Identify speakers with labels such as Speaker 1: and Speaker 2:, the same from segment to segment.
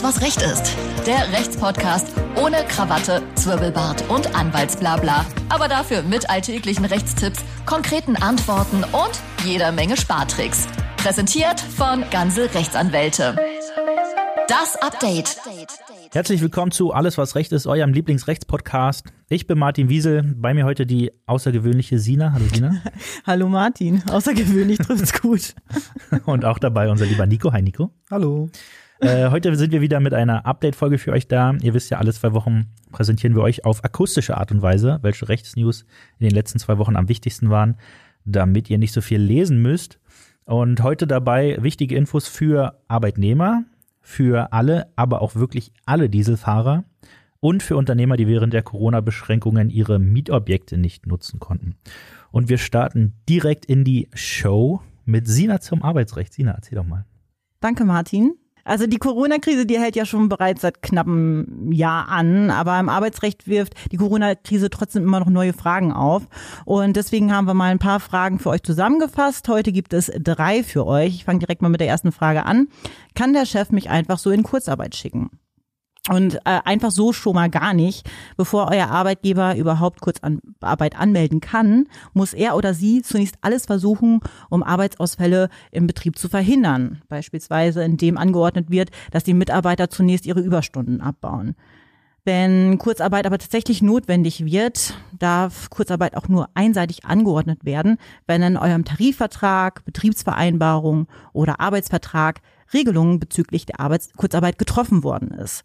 Speaker 1: Alles, was Recht ist. Der Rechtspodcast ohne Krawatte, Zwirbelbart und Anwaltsblabla. Aber dafür mit alltäglichen Rechtstipps, konkreten Antworten und jeder Menge Spartricks. Präsentiert von Ganze Rechtsanwälte. Das Update.
Speaker 2: Herzlich willkommen zu Alles, was Recht ist, eurem Lieblingsrechtspodcast. Ich bin Martin Wiesel, bei mir heute die außergewöhnliche Sina. Hallo Sina.
Speaker 3: Hallo Martin, außergewöhnlich trifft's gut.
Speaker 2: Und auch dabei unser lieber Nico. Hi Nico.
Speaker 4: Hallo.
Speaker 2: Äh, heute sind wir wieder mit einer Update-Folge für euch da. Ihr wisst ja, alle zwei Wochen präsentieren wir euch auf akustische Art und Weise, welche Rechtsnews in den letzten zwei Wochen am wichtigsten waren, damit ihr nicht so viel lesen müsst. Und heute dabei wichtige Infos für Arbeitnehmer, für alle, aber auch wirklich alle Dieselfahrer und für Unternehmer, die während der Corona-Beschränkungen ihre Mietobjekte nicht nutzen konnten. Und wir starten direkt in die Show mit Sina zum Arbeitsrecht. Sina, erzähl doch mal.
Speaker 3: Danke, Martin. Also die Corona-Krise, die hält ja schon bereits seit knappem Jahr an, aber im Arbeitsrecht wirft die Corona-Krise trotzdem immer noch neue Fragen auf. Und deswegen haben wir mal ein paar Fragen für euch zusammengefasst. Heute gibt es drei für euch. Ich fange direkt mal mit der ersten Frage an. Kann der Chef mich einfach so in Kurzarbeit schicken? Und äh, einfach so schon mal gar nicht. Bevor euer Arbeitgeber überhaupt Kurzarbeit anmelden kann, muss er oder sie zunächst alles versuchen, um Arbeitsausfälle im Betrieb zu verhindern. Beispielsweise indem angeordnet wird, dass die Mitarbeiter zunächst ihre Überstunden abbauen. Wenn Kurzarbeit aber tatsächlich notwendig wird, darf Kurzarbeit auch nur einseitig angeordnet werden, wenn in eurem Tarifvertrag, Betriebsvereinbarung oder Arbeitsvertrag Regelungen bezüglich der Arbeits Kurzarbeit getroffen worden ist.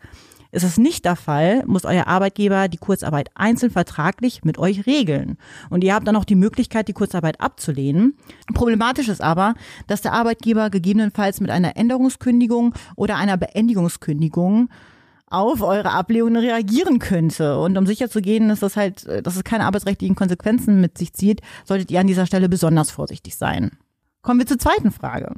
Speaker 3: Ist es nicht der Fall, muss euer Arbeitgeber die Kurzarbeit einzeln vertraglich mit euch regeln. Und ihr habt dann auch die Möglichkeit, die Kurzarbeit abzulehnen. Problematisch ist aber, dass der Arbeitgeber gegebenenfalls mit einer Änderungskündigung oder einer Beendigungskündigung auf eure Ablehnung reagieren könnte. Und um sicher zu gehen, dass das halt, dass es keine arbeitsrechtlichen Konsequenzen mit sich zieht, solltet ihr an dieser Stelle besonders vorsichtig sein. Kommen wir zur zweiten Frage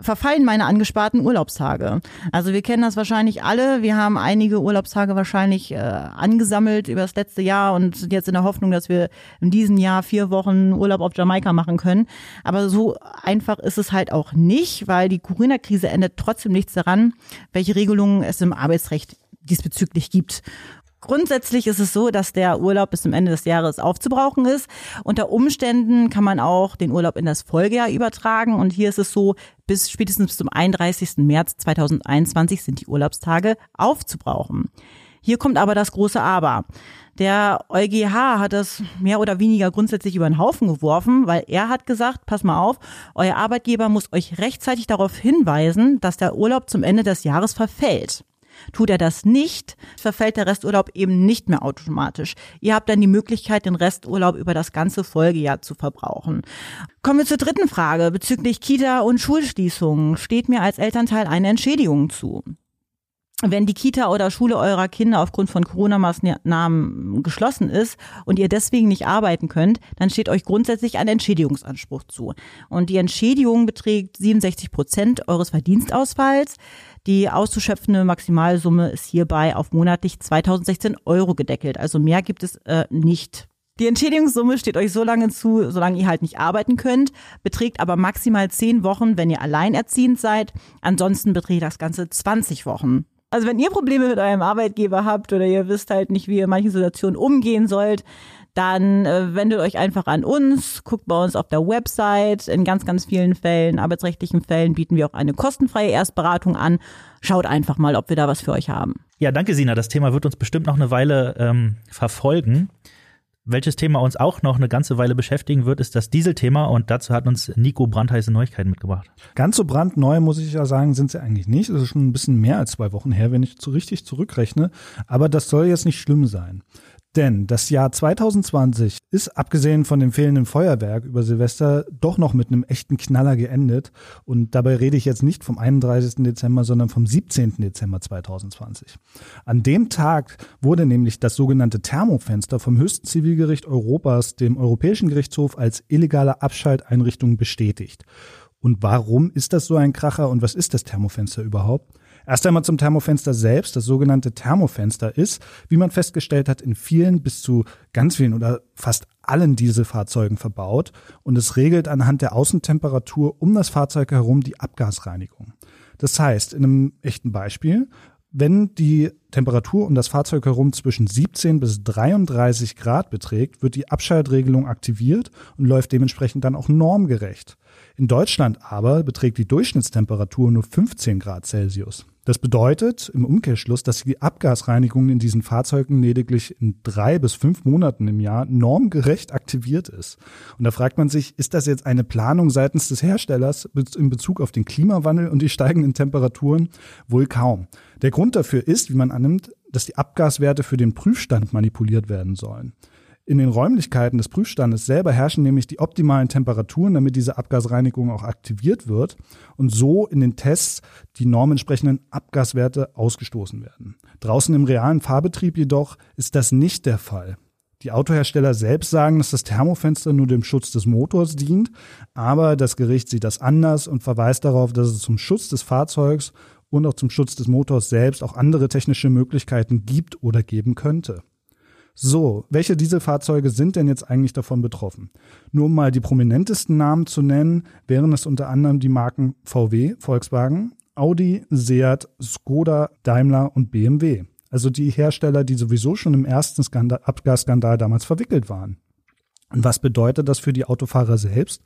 Speaker 3: verfallen meine angesparten Urlaubstage. Also wir kennen das wahrscheinlich alle. Wir haben einige Urlaubstage wahrscheinlich äh, angesammelt über das letzte Jahr und sind jetzt in der Hoffnung, dass wir in diesem Jahr vier Wochen Urlaub auf Jamaika machen können. Aber so einfach ist es halt auch nicht, weil die Corona-Krise ändert trotzdem nichts daran, welche Regelungen es im Arbeitsrecht diesbezüglich gibt. Grundsätzlich ist es so, dass der Urlaub bis zum Ende des Jahres aufzubrauchen ist. Unter Umständen kann man auch den Urlaub in das Folgejahr übertragen. Und hier ist es so, bis spätestens zum 31. März 2021 sind die Urlaubstage aufzubrauchen. Hier kommt aber das große Aber. Der EuGH hat das mehr oder weniger grundsätzlich über den Haufen geworfen, weil er hat gesagt, pass mal auf, euer Arbeitgeber muss euch rechtzeitig darauf hinweisen, dass der Urlaub zum Ende des Jahres verfällt. Tut er das nicht, verfällt der Resturlaub eben nicht mehr automatisch. Ihr habt dann die Möglichkeit, den Resturlaub über das ganze Folgejahr zu verbrauchen. Kommen wir zur dritten Frage. Bezüglich Kita und Schulschließungen steht mir als Elternteil eine Entschädigung zu. Wenn die Kita oder Schule eurer Kinder aufgrund von Corona-Maßnahmen geschlossen ist und ihr deswegen nicht arbeiten könnt, dann steht euch grundsätzlich ein Entschädigungsanspruch zu. Und die Entschädigung beträgt 67 Prozent eures Verdienstausfalls. Die auszuschöpfende Maximalsumme ist hierbei auf monatlich 2016 Euro gedeckelt. Also mehr gibt es äh, nicht. Die Entschädigungssumme steht euch so lange zu, solange ihr halt nicht arbeiten könnt, beträgt aber maximal 10 Wochen, wenn ihr alleinerziehend seid. Ansonsten beträgt das Ganze 20 Wochen. Also wenn ihr Probleme mit eurem Arbeitgeber habt oder ihr wisst halt nicht, wie ihr in manchen Situationen umgehen sollt, dann äh, wendet euch einfach an uns, guckt bei uns auf der Website. In ganz, ganz vielen Fällen, arbeitsrechtlichen Fällen, bieten wir auch eine kostenfreie Erstberatung an. Schaut einfach mal, ob wir da was für euch haben.
Speaker 2: Ja, danke, Sina. Das Thema wird uns bestimmt noch eine Weile ähm, verfolgen. Welches Thema uns auch noch eine ganze Weile beschäftigen wird, ist das Dieselthema und dazu hat uns Nico brandheiße Neuigkeiten mitgebracht.
Speaker 4: Ganz so brandneu, muss ich ja sagen, sind sie eigentlich nicht. Es ist schon ein bisschen mehr als zwei Wochen her, wenn ich so richtig zurückrechne. Aber das soll jetzt nicht schlimm sein. Denn das Jahr 2020 ist abgesehen von dem fehlenden Feuerwerk über Silvester doch noch mit einem echten Knaller geendet. Und dabei rede ich jetzt nicht vom 31. Dezember, sondern vom 17. Dezember 2020. An dem Tag wurde nämlich das sogenannte Thermofenster vom höchsten Zivilgericht Europas, dem Europäischen Gerichtshof, als illegale Abschalteinrichtung bestätigt. Und warum ist das so ein Kracher und was ist das Thermofenster überhaupt? Erst einmal zum Thermofenster selbst. Das sogenannte Thermofenster ist, wie man festgestellt hat, in vielen bis zu ganz vielen oder fast allen Dieselfahrzeugen verbaut und es regelt anhand der Außentemperatur um das Fahrzeug herum die Abgasreinigung. Das heißt, in einem echten Beispiel, Wenn die Temperatur um das Fahrzeug herum zwischen 17 bis 33 Grad beträgt, wird die Abschaltregelung aktiviert und läuft dementsprechend dann auch normgerecht. In Deutschland aber beträgt die Durchschnittstemperatur nur 15 Grad Celsius. Das bedeutet im Umkehrschluss, dass die Abgasreinigung in diesen Fahrzeugen lediglich in drei bis fünf Monaten im Jahr normgerecht aktiviert ist. Und da fragt man sich, ist das jetzt eine Planung seitens des Herstellers in Bezug auf den Klimawandel und die steigenden Temperaturen? Wohl kaum. Der Grund dafür ist, wie man annimmt, dass die Abgaswerte für den Prüfstand manipuliert werden sollen. In den Räumlichkeiten des Prüfstandes selber herrschen nämlich die optimalen Temperaturen, damit diese Abgasreinigung auch aktiviert wird und so in den Tests die normentsprechenden Abgaswerte ausgestoßen werden. Draußen im realen Fahrbetrieb jedoch ist das nicht der Fall. Die Autohersteller selbst sagen, dass das Thermofenster nur dem Schutz des Motors dient, aber das Gericht sieht das anders und verweist darauf, dass es zum Schutz des Fahrzeugs und auch zum Schutz des Motors selbst auch andere technische Möglichkeiten gibt oder geben könnte. So, welche Dieselfahrzeuge sind denn jetzt eigentlich davon betroffen? Nur um mal die prominentesten Namen zu nennen, wären es unter anderem die Marken VW, Volkswagen, Audi, Seat, Skoda, Daimler und BMW. Also die Hersteller, die sowieso schon im ersten Skandal, Abgasskandal damals verwickelt waren. Und was bedeutet das für die Autofahrer selbst?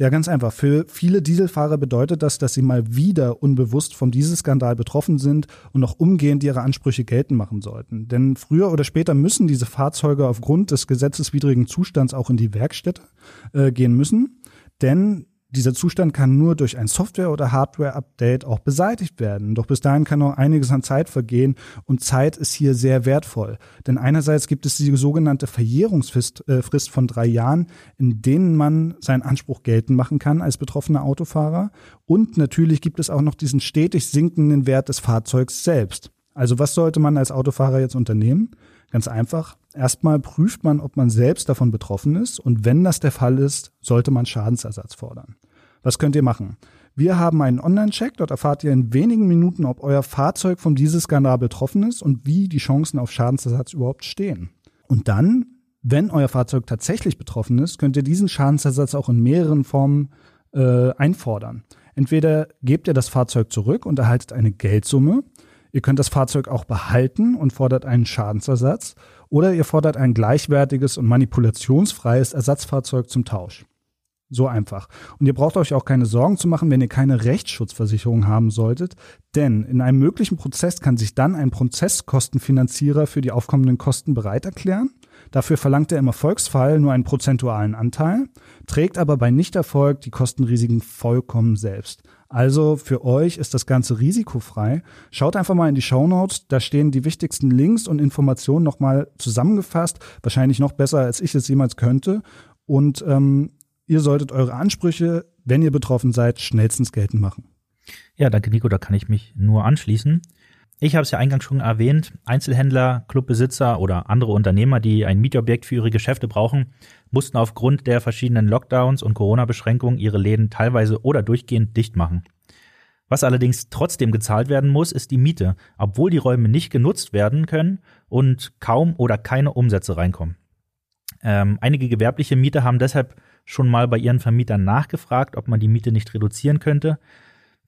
Speaker 4: Ja, ganz einfach. Für viele Dieselfahrer bedeutet das, dass sie mal wieder unbewusst vom Dieselskandal betroffen sind und noch umgehend ihre Ansprüche geltend machen sollten. Denn früher oder später müssen diese Fahrzeuge aufgrund des gesetzeswidrigen Zustands auch in die Werkstätte äh, gehen müssen. Denn dieser Zustand kann nur durch ein Software- oder Hardware-Update auch beseitigt werden. Doch bis dahin kann noch einiges an Zeit vergehen und Zeit ist hier sehr wertvoll. Denn einerseits gibt es die sogenannte Verjährungsfrist äh, von drei Jahren, in denen man seinen Anspruch geltend machen kann als betroffener Autofahrer. Und natürlich gibt es auch noch diesen stetig sinkenden Wert des Fahrzeugs selbst. Also was sollte man als Autofahrer jetzt unternehmen? Ganz einfach. Erstmal prüft man, ob man selbst davon betroffen ist und wenn das der Fall ist, sollte man Schadensersatz fordern. Was könnt ihr machen? Wir haben einen Online-Check, dort erfahrt ihr in wenigen Minuten, ob euer Fahrzeug von diesem Skandal betroffen ist und wie die Chancen auf Schadensersatz überhaupt stehen. Und dann, wenn euer Fahrzeug tatsächlich betroffen ist, könnt ihr diesen Schadensersatz auch in mehreren Formen äh, einfordern. Entweder gebt ihr das Fahrzeug zurück und erhaltet eine Geldsumme, Ihr könnt das Fahrzeug auch behalten und fordert einen Schadensersatz oder ihr fordert ein gleichwertiges und manipulationsfreies Ersatzfahrzeug zum Tausch. So einfach. Und ihr braucht euch auch keine Sorgen zu machen, wenn ihr keine Rechtsschutzversicherung haben solltet, denn in einem möglichen Prozess kann sich dann ein Prozesskostenfinanzierer für die aufkommenden Kosten bereit erklären. Dafür verlangt er im Erfolgsfall nur einen prozentualen Anteil, trägt aber bei Nichterfolg die Kostenrisiken vollkommen selbst. Also für euch ist das Ganze risikofrei. Schaut einfach mal in die Show Notes, da stehen die wichtigsten Links und Informationen nochmal zusammengefasst, wahrscheinlich noch besser, als ich es jemals könnte. Und ähm, ihr solltet eure Ansprüche, wenn ihr betroffen seid, schnellstens geltend machen.
Speaker 2: Ja, danke Nico, da kann ich mich nur anschließen. Ich habe es ja eingangs schon erwähnt, Einzelhändler, Clubbesitzer oder andere Unternehmer, die ein Mietobjekt für ihre Geschäfte brauchen, mussten aufgrund der verschiedenen Lockdowns und Corona-Beschränkungen ihre Läden teilweise oder durchgehend dicht machen. Was allerdings trotzdem gezahlt werden muss, ist die Miete, obwohl die Räume nicht genutzt werden können und kaum oder keine Umsätze reinkommen. Ähm, einige gewerbliche Mieter haben deshalb schon mal bei ihren Vermietern nachgefragt, ob man die Miete nicht reduzieren könnte.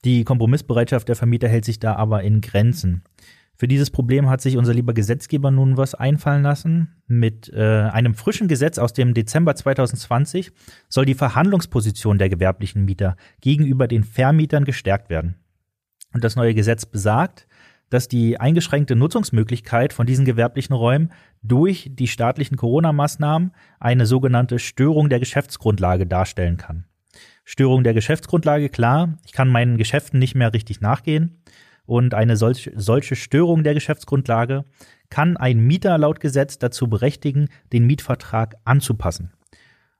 Speaker 2: Die Kompromissbereitschaft der Vermieter hält sich da aber in Grenzen. Für dieses Problem hat sich unser lieber Gesetzgeber nun was einfallen lassen. Mit äh, einem frischen Gesetz aus dem Dezember 2020 soll die Verhandlungsposition der gewerblichen Mieter gegenüber den Vermietern gestärkt werden. Und das neue Gesetz besagt, dass die eingeschränkte Nutzungsmöglichkeit von diesen gewerblichen Räumen durch die staatlichen Corona-Maßnahmen eine sogenannte Störung der Geschäftsgrundlage darstellen kann. Störung der Geschäftsgrundlage, klar, ich kann meinen Geschäften nicht mehr richtig nachgehen. Und eine solch, solche Störung der Geschäftsgrundlage kann ein Mieter laut Gesetz dazu berechtigen, den Mietvertrag anzupassen.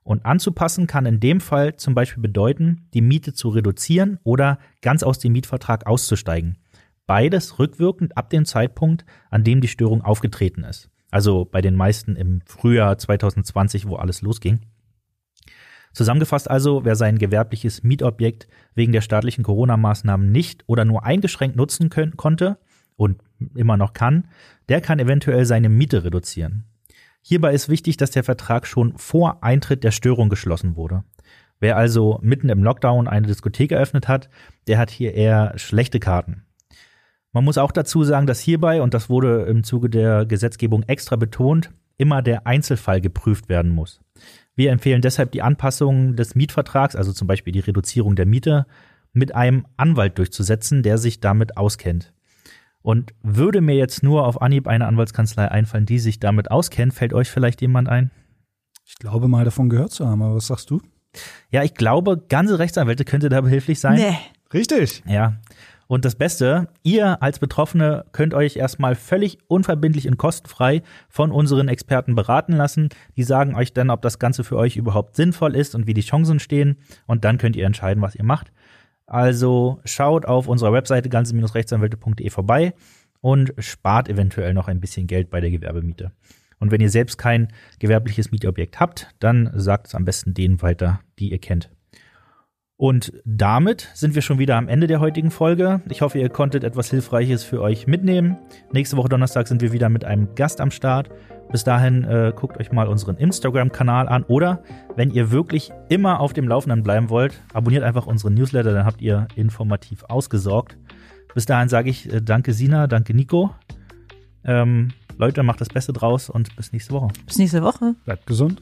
Speaker 2: Und anzupassen kann in dem Fall zum Beispiel bedeuten, die Miete zu reduzieren oder ganz aus dem Mietvertrag auszusteigen. Beides rückwirkend ab dem Zeitpunkt, an dem die Störung aufgetreten ist. Also bei den meisten im Frühjahr 2020, wo alles losging. Zusammengefasst also, wer sein gewerbliches Mietobjekt wegen der staatlichen Corona-Maßnahmen nicht oder nur eingeschränkt nutzen können, konnte und immer noch kann, der kann eventuell seine Miete reduzieren. Hierbei ist wichtig, dass der Vertrag schon vor Eintritt der Störung geschlossen wurde. Wer also mitten im Lockdown eine Diskothek eröffnet hat, der hat hier eher schlechte Karten. Man muss auch dazu sagen, dass hierbei, und das wurde im Zuge der Gesetzgebung extra betont, immer der Einzelfall geprüft werden muss. Wir empfehlen deshalb die Anpassung des Mietvertrags, also zum Beispiel die Reduzierung der Miete, mit einem Anwalt durchzusetzen, der sich damit auskennt. Und würde mir jetzt nur auf Anhieb eine Anwaltskanzlei einfallen, die sich damit auskennt, fällt euch vielleicht jemand ein?
Speaker 4: Ich glaube mal davon gehört zu haben, aber was sagst du?
Speaker 2: Ja, ich glaube, ganze Rechtsanwälte könnte da behilflich sein.
Speaker 3: Nee.
Speaker 4: Richtig.
Speaker 2: Ja. Und das Beste, ihr als Betroffene könnt euch erstmal völlig unverbindlich und kostenfrei von unseren Experten beraten lassen. Die sagen euch dann, ob das Ganze für euch überhaupt sinnvoll ist und wie die Chancen stehen. Und dann könnt ihr entscheiden, was ihr macht. Also schaut auf unserer Webseite ganze-rechtsanwälte.de vorbei und spart eventuell noch ein bisschen Geld bei der Gewerbemiete. Und wenn ihr selbst kein gewerbliches Mietobjekt habt, dann sagt es am besten denen weiter, die ihr kennt. Und damit sind wir schon wieder am Ende der heutigen Folge. Ich hoffe, ihr konntet etwas Hilfreiches für euch mitnehmen. Nächste Woche Donnerstag sind wir wieder mit einem Gast am Start. Bis dahin äh, guckt euch mal unseren Instagram-Kanal an oder wenn ihr wirklich immer auf dem Laufenden bleiben wollt, abonniert einfach unseren Newsletter, dann habt ihr informativ ausgesorgt. Bis dahin sage ich äh, danke Sina, danke Nico. Ähm, Leute, macht das Beste draus und bis nächste Woche.
Speaker 3: Bis nächste Woche.
Speaker 4: Bleibt gesund.